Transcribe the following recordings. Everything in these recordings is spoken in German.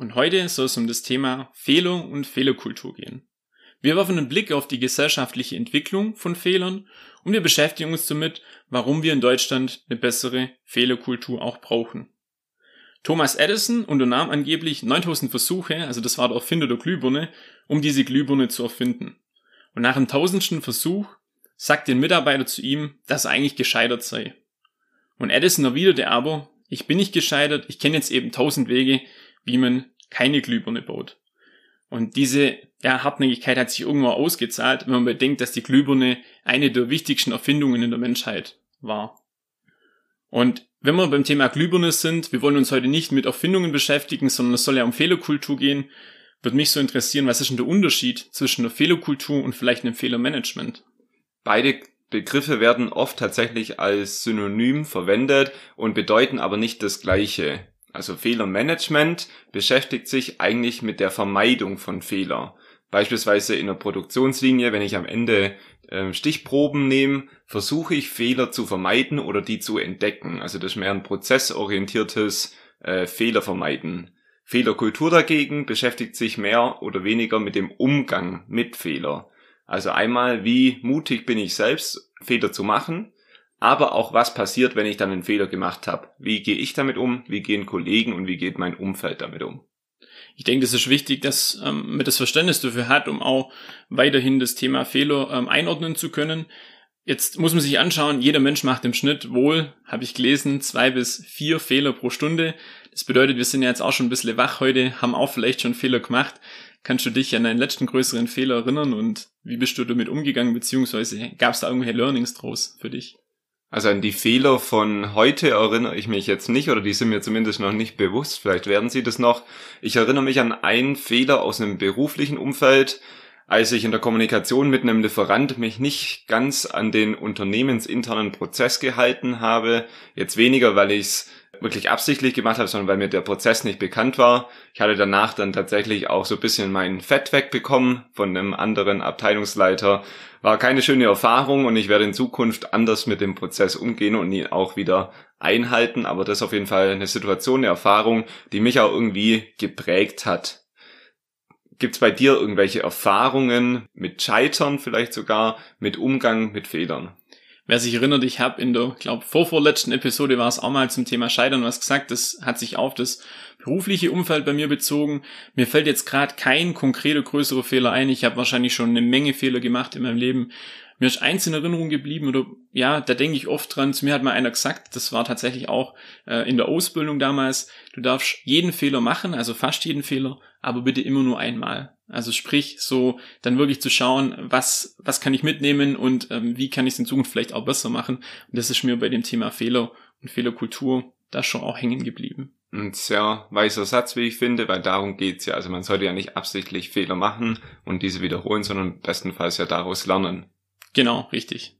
Und heute soll es um das Thema Fehler und Fehlerkultur gehen. Wir werfen einen Blick auf die gesellschaftliche Entwicklung von Fehlern und wir beschäftigen uns damit, warum wir in Deutschland eine bessere Fehlerkultur auch brauchen. Thomas Edison unternahm angeblich 9000 Versuche, also das war der Erfinder der Glühbirne, um diese Glühbirne zu erfinden. Und nach dem tausendsten Versuch sagte ein Mitarbeiter zu ihm, dass er eigentlich gescheitert sei. Und Edison erwiderte aber, ich bin nicht gescheitert, ich kenne jetzt eben tausend Wege, wie man keine Glühbirne baut. Und diese ja, Hartnäckigkeit hat sich irgendwo ausgezahlt, wenn man bedenkt, dass die Glühbirne eine der wichtigsten Erfindungen in der Menschheit war. Und wenn wir beim Thema Glühbirne sind, wir wollen uns heute nicht mit Erfindungen beschäftigen, sondern es soll ja um Fehlerkultur gehen, würde mich so interessieren, was ist denn der Unterschied zwischen der Fehlerkultur und vielleicht einem Fehlermanagement? Beide Begriffe werden oft tatsächlich als Synonym verwendet und bedeuten aber nicht das Gleiche. Also Fehlermanagement beschäftigt sich eigentlich mit der Vermeidung von Fehler. Beispielsweise in der Produktionslinie, wenn ich am Ende äh, Stichproben nehme, versuche ich Fehler zu vermeiden oder die zu entdecken. Also das ist mehr ein prozessorientiertes äh, Fehler vermeiden. Fehlerkultur dagegen beschäftigt sich mehr oder weniger mit dem Umgang mit Fehler. Also einmal, wie mutig bin ich selbst, Fehler zu machen aber auch was passiert, wenn ich dann einen Fehler gemacht habe. Wie gehe ich damit um? Wie gehen Kollegen und wie geht mein Umfeld damit um? Ich denke, das ist wichtig, dass ähm, man das Verständnis dafür hat, um auch weiterhin das Thema Fehler ähm, einordnen zu können. Jetzt muss man sich anschauen, jeder Mensch macht im Schnitt wohl, habe ich gelesen, zwei bis vier Fehler pro Stunde. Das bedeutet, wir sind ja jetzt auch schon ein bisschen wach heute, haben auch vielleicht schon Fehler gemacht. Kannst du dich an deinen letzten größeren Fehler erinnern und wie bist du damit umgegangen, beziehungsweise gab es da irgendwelche Learnings draus für dich? Also an die Fehler von heute erinnere ich mich jetzt nicht oder die sind mir zumindest noch nicht bewusst. Vielleicht werden sie das noch. Ich erinnere mich an einen Fehler aus einem beruflichen Umfeld, als ich in der Kommunikation mit einem Lieferant mich nicht ganz an den unternehmensinternen Prozess gehalten habe. Jetzt weniger, weil ich es wirklich absichtlich gemacht habe, sondern weil mir der Prozess nicht bekannt war. Ich hatte danach dann tatsächlich auch so ein bisschen mein Fett wegbekommen von einem anderen Abteilungsleiter. War keine schöne Erfahrung und ich werde in Zukunft anders mit dem Prozess umgehen und ihn auch wieder einhalten. Aber das ist auf jeden Fall eine Situation, eine Erfahrung, die mich auch irgendwie geprägt hat. Gibt es bei dir irgendwelche Erfahrungen mit Scheitern vielleicht sogar, mit Umgang mit Fehlern? Wer sich erinnert, ich habe in der, glaube vorvorletzten Episode war es auch mal zum Thema Scheitern was gesagt. Das hat sich auf das berufliche Umfeld bei mir bezogen. Mir fällt jetzt gerade kein konkreter größerer Fehler ein. Ich habe wahrscheinlich schon eine Menge Fehler gemacht in meinem Leben. Mir ist eins in Erinnerung geblieben oder ja, da denke ich oft dran. Zu mir hat mal einer gesagt, das war tatsächlich auch äh, in der Ausbildung damals. Du darfst jeden Fehler machen, also fast jeden Fehler, aber bitte immer nur einmal. Also sprich, so dann wirklich zu schauen, was, was kann ich mitnehmen und ähm, wie kann ich es in Zukunft vielleicht auch besser machen. Und das ist mir bei dem Thema Fehler und Fehlerkultur da schon auch hängen geblieben. Ein sehr weiser Satz, wie ich finde, weil darum geht's ja. Also man sollte ja nicht absichtlich Fehler machen und diese wiederholen, sondern bestenfalls ja daraus lernen. Genau, richtig.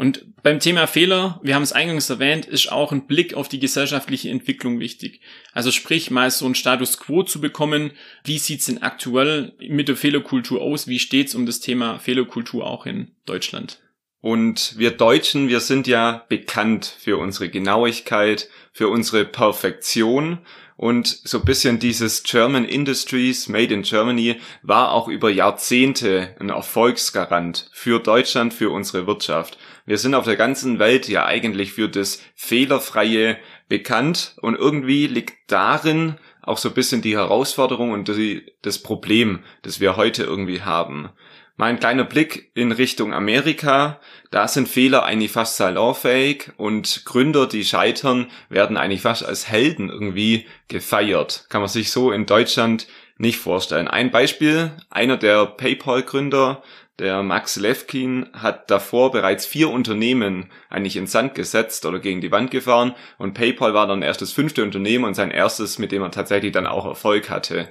Und beim Thema Fehler, wir haben es eingangs erwähnt, ist auch ein Blick auf die gesellschaftliche Entwicklung wichtig. Also sprich, mal so einen Status quo zu bekommen, wie sieht's denn aktuell mit der Fehlerkultur aus, wie steht's um das Thema Fehlerkultur auch in Deutschland? Und wir Deutschen, wir sind ja bekannt für unsere Genauigkeit, für unsere Perfektion und so bisschen dieses German Industries Made in Germany war auch über Jahrzehnte ein Erfolgsgarant für Deutschland, für unsere Wirtschaft. Wir sind auf der ganzen Welt ja eigentlich für das Fehlerfreie bekannt und irgendwie liegt darin auch so bisschen die Herausforderung und die, das Problem, das wir heute irgendwie haben. Mein kleiner Blick in Richtung Amerika, da sind Fehler eigentlich fast salonfähig und Gründer, die scheitern, werden eigentlich fast als Helden irgendwie gefeiert. Kann man sich so in Deutschland nicht vorstellen. Ein Beispiel, einer der PayPal-Gründer, der Max Levkin hat davor bereits vier Unternehmen eigentlich in Sand gesetzt oder gegen die Wand gefahren und PayPal war dann erst das fünfte Unternehmen und sein erstes, mit dem er tatsächlich dann auch Erfolg hatte.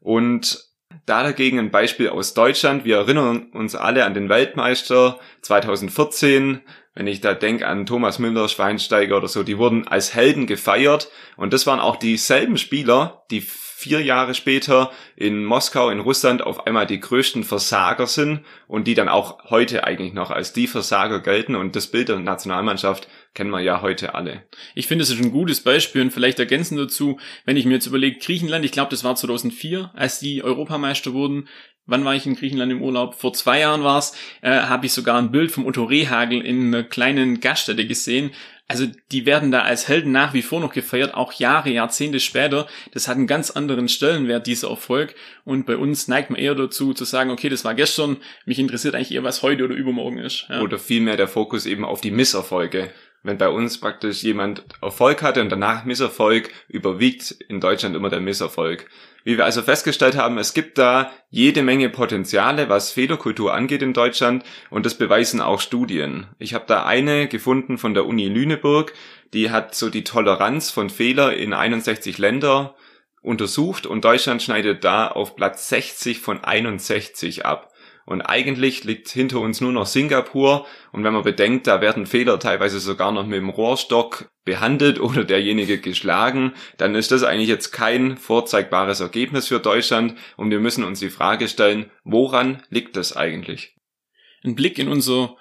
Und Da dagegen ein Beispiel aus Deutschland. Wir erinnern uns alle an den Weltmeister 2014. Wenn ich da denke an Thomas Müller, Schweinsteiger oder so, die wurden als Helden gefeiert. Und das waren auch dieselben Spieler, die vier Jahre später in Moskau, in Russland auf einmal die größten Versager sind und die dann auch heute eigentlich noch als die Versager gelten. Und das Bild der Nationalmannschaft kennen wir ja heute alle. Ich finde, es ist ein gutes Beispiel und vielleicht ergänzend dazu, wenn ich mir jetzt überlege, Griechenland, ich glaube, das war 2004, als die Europameister wurden, wann war ich in Griechenland im Urlaub? Vor zwei Jahren war's, äh, habe ich sogar ein Bild vom Otto Rehagel in einer kleinen Gaststätte gesehen. Also die werden da als Helden nach wie vor noch gefeiert, auch Jahre, Jahrzehnte später. Das hat einen ganz anderen Stellenwert, dieser Erfolg. Und bei uns neigt man eher dazu zu sagen, okay, das war gestern, mich interessiert eigentlich eher, was heute oder übermorgen ist. Ja. Oder vielmehr der Fokus eben auf die Misserfolge wenn bei uns praktisch jemand Erfolg hatte und danach Misserfolg, überwiegt in Deutschland immer der Misserfolg. Wie wir also festgestellt haben, es gibt da jede Menge Potenziale, was Fehlerkultur angeht in Deutschland und das beweisen auch Studien. Ich habe da eine gefunden von der Uni Lüneburg, die hat so die Toleranz von Fehler in 61 Länder untersucht und Deutschland schneidet da auf Platz 60 von 61 ab. Und eigentlich liegt hinter uns nur noch Singapur. Und wenn man bedenkt, da werden Fehler teilweise sogar noch mit dem Rohrstock behandelt oder derjenige geschlagen, dann ist das eigentlich jetzt kein vorzeigbares Ergebnis für Deutschland. Und wir müssen uns die Frage stellen, woran liegt das eigentlich? Ein Blick in unsere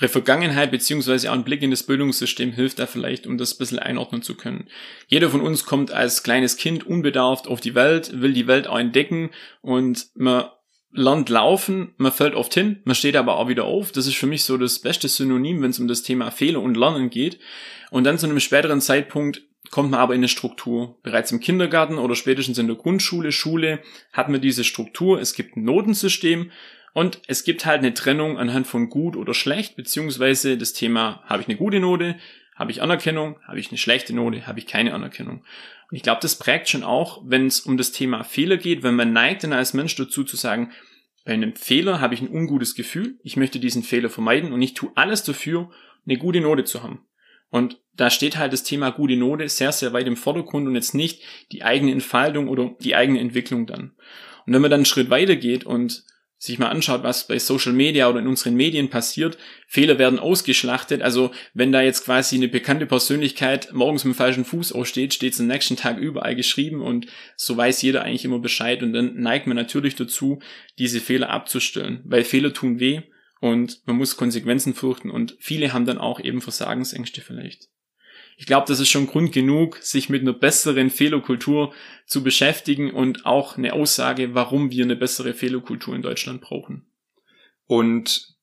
Vergangenheit beziehungsweise auch ein Blick in das Bildungssystem hilft da vielleicht, um das ein bisschen einordnen zu können. Jeder von uns kommt als kleines Kind unbedarft auf die Welt, will die Welt auch entdecken und man lernt laufen, man fällt oft hin, man steht aber auch wieder auf. Das ist für mich so das beste Synonym, wenn es um das Thema Fehler und Lernen geht. Und dann zu einem späteren Zeitpunkt kommt man aber in eine Struktur. Bereits im Kindergarten oder spätestens in der Grundschule, Schule hat man diese Struktur. Es gibt ein Notensystem und es gibt halt eine Trennung anhand von gut oder schlecht, beziehungsweise das Thema, habe ich eine gute Note, habe ich Anerkennung, habe ich eine schlechte Note, habe ich keine Anerkennung. Und ich glaube, das prägt schon auch, wenn es um das Thema Fehler geht, wenn man neigt dann als Mensch dazu zu sagen, bei einem Fehler habe ich ein ungutes Gefühl, ich möchte diesen Fehler vermeiden und ich tue alles dafür, eine gute Note zu haben. Und da steht halt das Thema gute Note sehr, sehr weit im Vordergrund und jetzt nicht die eigene Entfaltung oder die eigene Entwicklung dann. Und wenn man dann einen Schritt weiter geht und sich mal anschaut, was bei Social Media oder in unseren Medien passiert, Fehler werden ausgeschlachtet. Also wenn da jetzt quasi eine bekannte Persönlichkeit morgens mit dem falschen Fuß aussteht, steht es am nächsten Tag überall geschrieben und so weiß jeder eigentlich immer Bescheid. Und dann neigt man natürlich dazu, diese Fehler abzustellen, weil Fehler tun weh und man muss Konsequenzen fürchten. Und viele haben dann auch eben Versagensängste vielleicht ich glaube, das ist schon Grund genug, sich mit einer besseren Fehlerkultur zu beschäftigen und auch eine Aussage, warum wir eine bessere Fehlerkultur in Deutschland brauchen. Und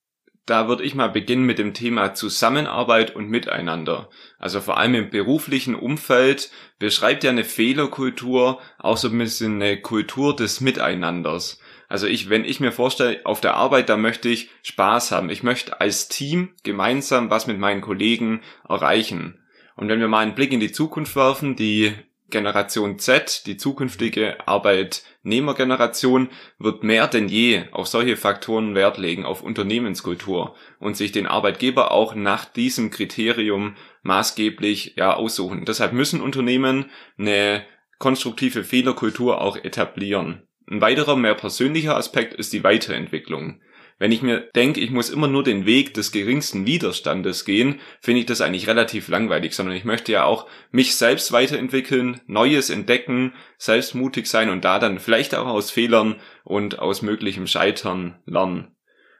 da würde ich mal beginnen mit dem Thema Zusammenarbeit und Miteinander. Also vor allem im beruflichen Umfeld beschreibt ja eine Fehlerkultur auch so ein bisschen eine Kultur des Miteinanders. Also ich, wenn ich mir vorstelle, auf der Arbeit, da möchte ich Spaß haben. Ich möchte als Team gemeinsam was mit meinen Kollegen erreichen. Und wenn wir mal einen Blick in die Zukunft werfen, die Generation Z, die zukünftige Arbeitnehmergeneration, wird mehr denn je auf solche Faktoren Wert legen, auf Unternehmenskultur und sich den Arbeitgeber auch nach diesem Kriterium maßgeblich ja aussuchen. Deshalb müssen Unternehmen eine konstruktive Fehlerkultur auch etablieren. Ein weiterer, mehr persönlicher Aspekt ist die Weiterentwicklung. Wenn ich mir denke, ich muss immer nur den Weg des geringsten Widerstandes gehen, finde ich das eigentlich relativ langweilig, sondern ich möchte ja auch mich selbst weiterentwickeln, Neues entdecken, selbstmutig sein und da dann vielleicht auch aus Fehlern und aus möglichem Scheitern lernen.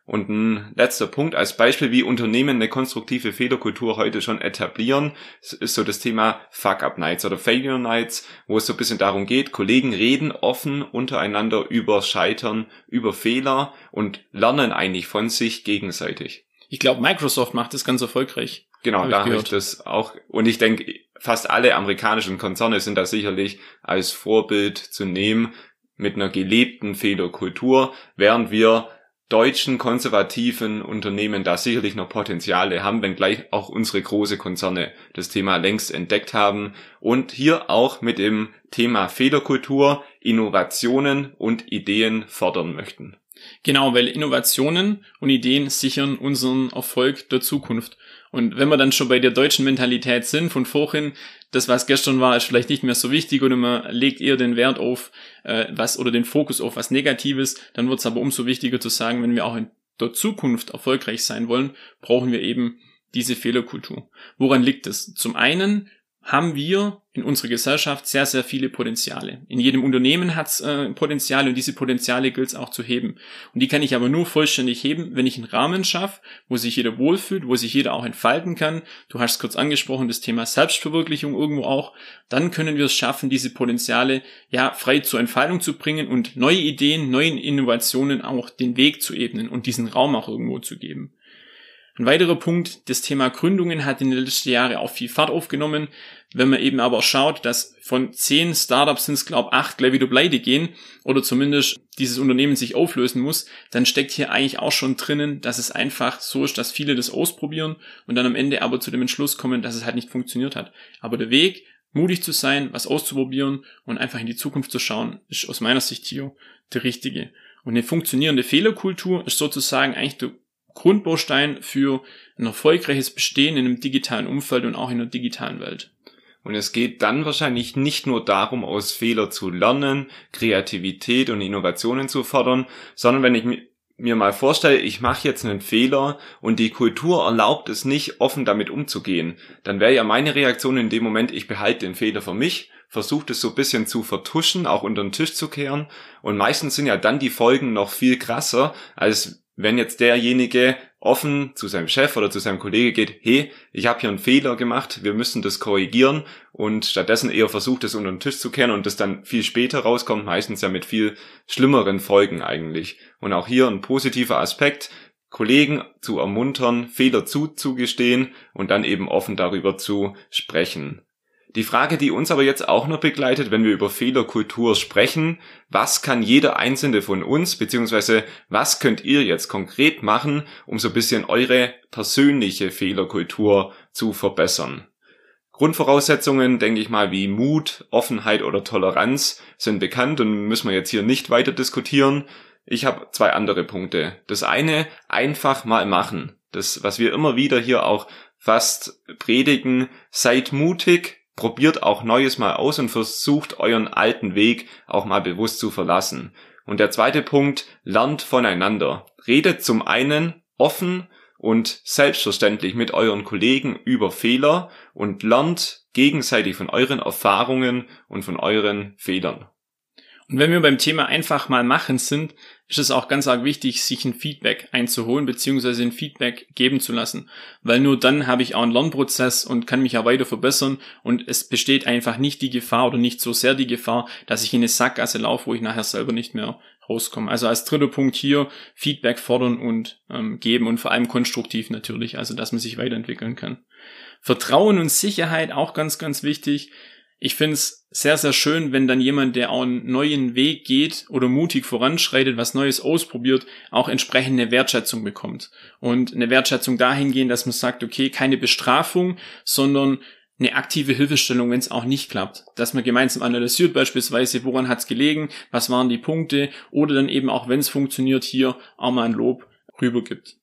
Und ein letzter Punkt als Beispiel, wie Unternehmen eine konstruktive Fehlerkultur heute schon etablieren, ist so das Thema Fuck-Up-Nights oder Failure Nights, wo es so ein bisschen darum geht, Kollegen reden offen untereinander über Scheitern, über Fehler und lernen eigentlich von sich gegenseitig. Ich glaube, Microsoft macht das ganz erfolgreich. Genau, hab da habe ich das auch. Und ich denke, fast alle amerikanischen Konzerne sind da sicherlich als Vorbild zu nehmen mit einer gelebten Fehlerkultur, während wir deutschen konservativen Unternehmen da sicherlich noch Potenziale haben, wenngleich auch unsere große Konzerne das Thema längst entdeckt haben und hier auch mit dem Thema Fehlerkultur Innovationen und Ideen fördern möchten. Genau, weil Innovationen und Ideen sichern unseren Erfolg der Zukunft. Und wenn wir dann schon bei der deutschen Mentalität sind, von vorhin, das, was gestern war, ist vielleicht nicht mehr so wichtig oder man legt eher den Wert auf äh, was oder den Fokus auf was Negatives, dann wird es aber umso wichtiger zu sagen, wenn wir auch in der Zukunft erfolgreich sein wollen, brauchen wir eben diese Fehlerkultur. Woran liegt es? Zum einen haben wir in unserer Gesellschaft sehr, sehr viele Potenziale. In jedem Unternehmen hat es äh, Potenziale und diese Potenziale gilt es auch zu heben. Und die kann ich aber nur vollständig heben, wenn ich einen Rahmen schaffe, wo sich jeder wohlfühlt, wo sich jeder auch entfalten kann. Du hast kurz angesprochen, das Thema Selbstverwirklichung irgendwo auch. Dann können wir es schaffen, diese Potenziale ja frei zur Entfaltung zu bringen und neue Ideen, neuen Innovationen auch den Weg zu ebnen und diesen Raum auch irgendwo zu geben. Ein weiterer Punkt, das Thema Gründungen hat in den letzten Jahren auch viel Fahrt aufgenommen. Wenn man eben aber schaut, dass von zehn Startups sind es, glaube acht gleich wieder pleite gehen oder zumindest dieses Unternehmen sich auflösen muss, dann steckt hier eigentlich auch schon drinnen, dass es einfach so ist, dass viele das ausprobieren und dann am Ende aber zu dem Entschluss kommen, dass es halt nicht funktioniert hat. Aber der Weg, mutig zu sein, was auszuprobieren und einfach in die Zukunft zu schauen, ist aus meiner Sicht hier der richtige. Und eine funktionierende Fehlerkultur ist sozusagen eigentlich der Grundbaustein für ein erfolgreiches Bestehen in einem digitalen Umfeld und auch in der digitalen Welt. Und es geht dann wahrscheinlich nicht nur darum, aus Fehler zu lernen, Kreativität und Innovationen zu fördern, sondern wenn ich mir mal vorstelle, ich mache jetzt einen Fehler und die Kultur erlaubt es nicht, offen damit umzugehen, dann wäre ja meine Reaktion in dem Moment, ich behalte den Fehler für mich, versuche es so ein bisschen zu vertuschen, auch unter den Tisch zu kehren und meistens sind ja dann die Folgen noch viel krasser, als wenn jetzt derjenige offen zu seinem Chef oder zu seinem Kollege geht, hey, ich habe hier einen Fehler gemacht, wir müssen das korrigieren und stattdessen eher versucht, es unter den Tisch zu kehren und das dann viel später rauskommt, meistens ja mit viel schlimmeren Folgen eigentlich. Und auch hier ein positiver Aspekt, Kollegen zu ermuntern, Fehler zuzugestehen und dann eben offen darüber zu sprechen. Die Frage, die uns aber jetzt auch noch begleitet, wenn wir über Fehlerkultur sprechen, was kann jeder einzelne von uns, beziehungsweise was könnt ihr jetzt konkret machen, um so ein bisschen eure persönliche Fehlerkultur zu verbessern? Grundvoraussetzungen, denke ich mal, wie Mut, Offenheit oder Toleranz sind bekannt und müssen wir jetzt hier nicht weiter diskutieren. Ich habe zwei andere Punkte. Das eine, einfach mal machen. Das, was wir immer wieder hier auch fast predigen, seid mutig, probiert auch Neues mal aus und versucht euren alten Weg auch mal bewusst zu verlassen. Und der zweite Punkt, lernt voneinander. Redet zum einen offen und selbstverständlich mit euren Kollegen über Fehler und lernt gegenseitig von euren Erfahrungen und von euren Fehlern. Und wenn wir beim Thema einfach mal machen sind, ist es auch ganz arg wichtig, sich ein Feedback einzuholen, beziehungsweise ein Feedback geben zu lassen. Weil nur dann habe ich auch einen Lernprozess und kann mich ja weiter verbessern und es besteht einfach nicht die Gefahr oder nicht so sehr die Gefahr, dass ich in eine Sackgasse laufe, wo ich nachher selber nicht mehr rauskomme. Also als dritter Punkt hier Feedback fordern und ähm, geben und vor allem konstruktiv natürlich, also dass man sich weiterentwickeln kann. Vertrauen und Sicherheit auch ganz, ganz wichtig ich finde es sehr, sehr schön, wenn dann jemand, der auch einen neuen Weg geht oder mutig voranschreitet, was Neues ausprobiert, auch entsprechende Wertschätzung bekommt. Und eine Wertschätzung dahingehend, dass man sagt, okay, keine Bestrafung, sondern eine aktive Hilfestellung, wenn es auch nicht klappt. Dass man gemeinsam analysiert beispielsweise, woran hat es gelegen, was waren die Punkte oder dann eben auch, wenn es funktioniert, hier auch mal ein Lob rübergibt.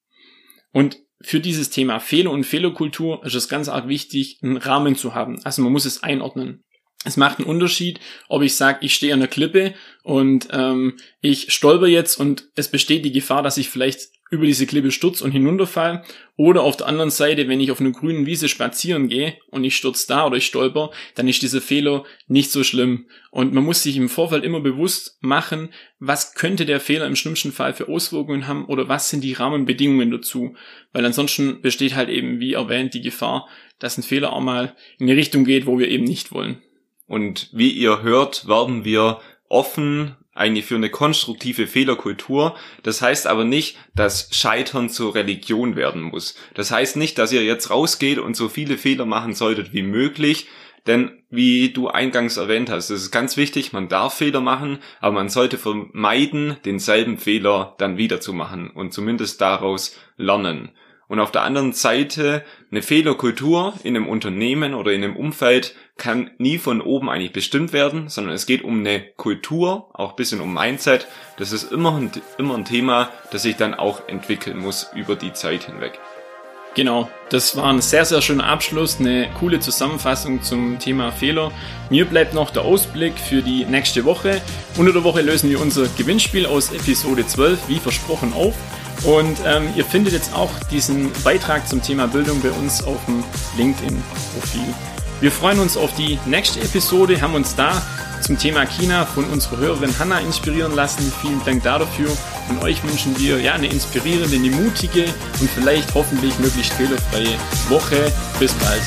Und für dieses Thema Fehler und Fehlerkultur ist es ganz arg wichtig, einen Rahmen zu haben. Also man muss es einordnen. Es macht einen Unterschied, ob ich sage, ich stehe an der Klippe und ähm, ich stolper jetzt und es besteht die Gefahr, dass ich vielleicht über diese Klippe stürz und hinunterfall. Oder auf der anderen Seite, wenn ich auf einer grünen Wiese spazieren gehe und ich stürz da oder ich stolper, dann ist dieser Fehler nicht so schlimm. Und man muss sich im Vorfeld immer bewusst machen, was könnte der Fehler im schlimmsten Fall für Auswirkungen haben oder was sind die Rahmenbedingungen dazu. Weil ansonsten besteht halt eben, wie erwähnt, die Gefahr, dass ein Fehler auch mal in eine Richtung geht, wo wir eben nicht wollen. Und wie ihr hört, werden wir offen eigentlich für eine konstruktive Fehlerkultur. Das heißt aber nicht, dass Scheitern zur Religion werden muss. Das heißt nicht, dass ihr jetzt rausgeht und so viele Fehler machen solltet wie möglich. Denn wie du eingangs erwähnt hast, es ist ganz wichtig, man darf Fehler machen, aber man sollte vermeiden, denselben Fehler dann wieder zu machen und zumindest daraus lernen. Und auf der anderen Seite eine Fehlerkultur in einem Unternehmen oder in einem Umfeld kann nie von oben eigentlich bestimmt werden, sondern es geht um eine Kultur, auch ein bisschen um Mindset. Das ist immer ein, immer ein Thema, das sich dann auch entwickeln muss über die Zeit hinweg. Genau, das war ein sehr, sehr schöner Abschluss, eine coole Zusammenfassung zum Thema Fehler. Mir bleibt noch der Ausblick für die nächste Woche. Unter der Woche lösen wir unser Gewinnspiel aus Episode 12, wie versprochen, auf. Und ähm, ihr findet jetzt auch diesen Beitrag zum Thema Bildung bei uns auf dem LinkedIn-Profil. Wir freuen uns auf die nächste Episode, haben uns da zum Thema China von unserer Hörerin Hanna inspirieren lassen. Vielen Dank dafür. Und euch wünschen wir ja eine inspirierende, eine mutige und vielleicht hoffentlich möglichst fehlerfreie Woche. Bis bald.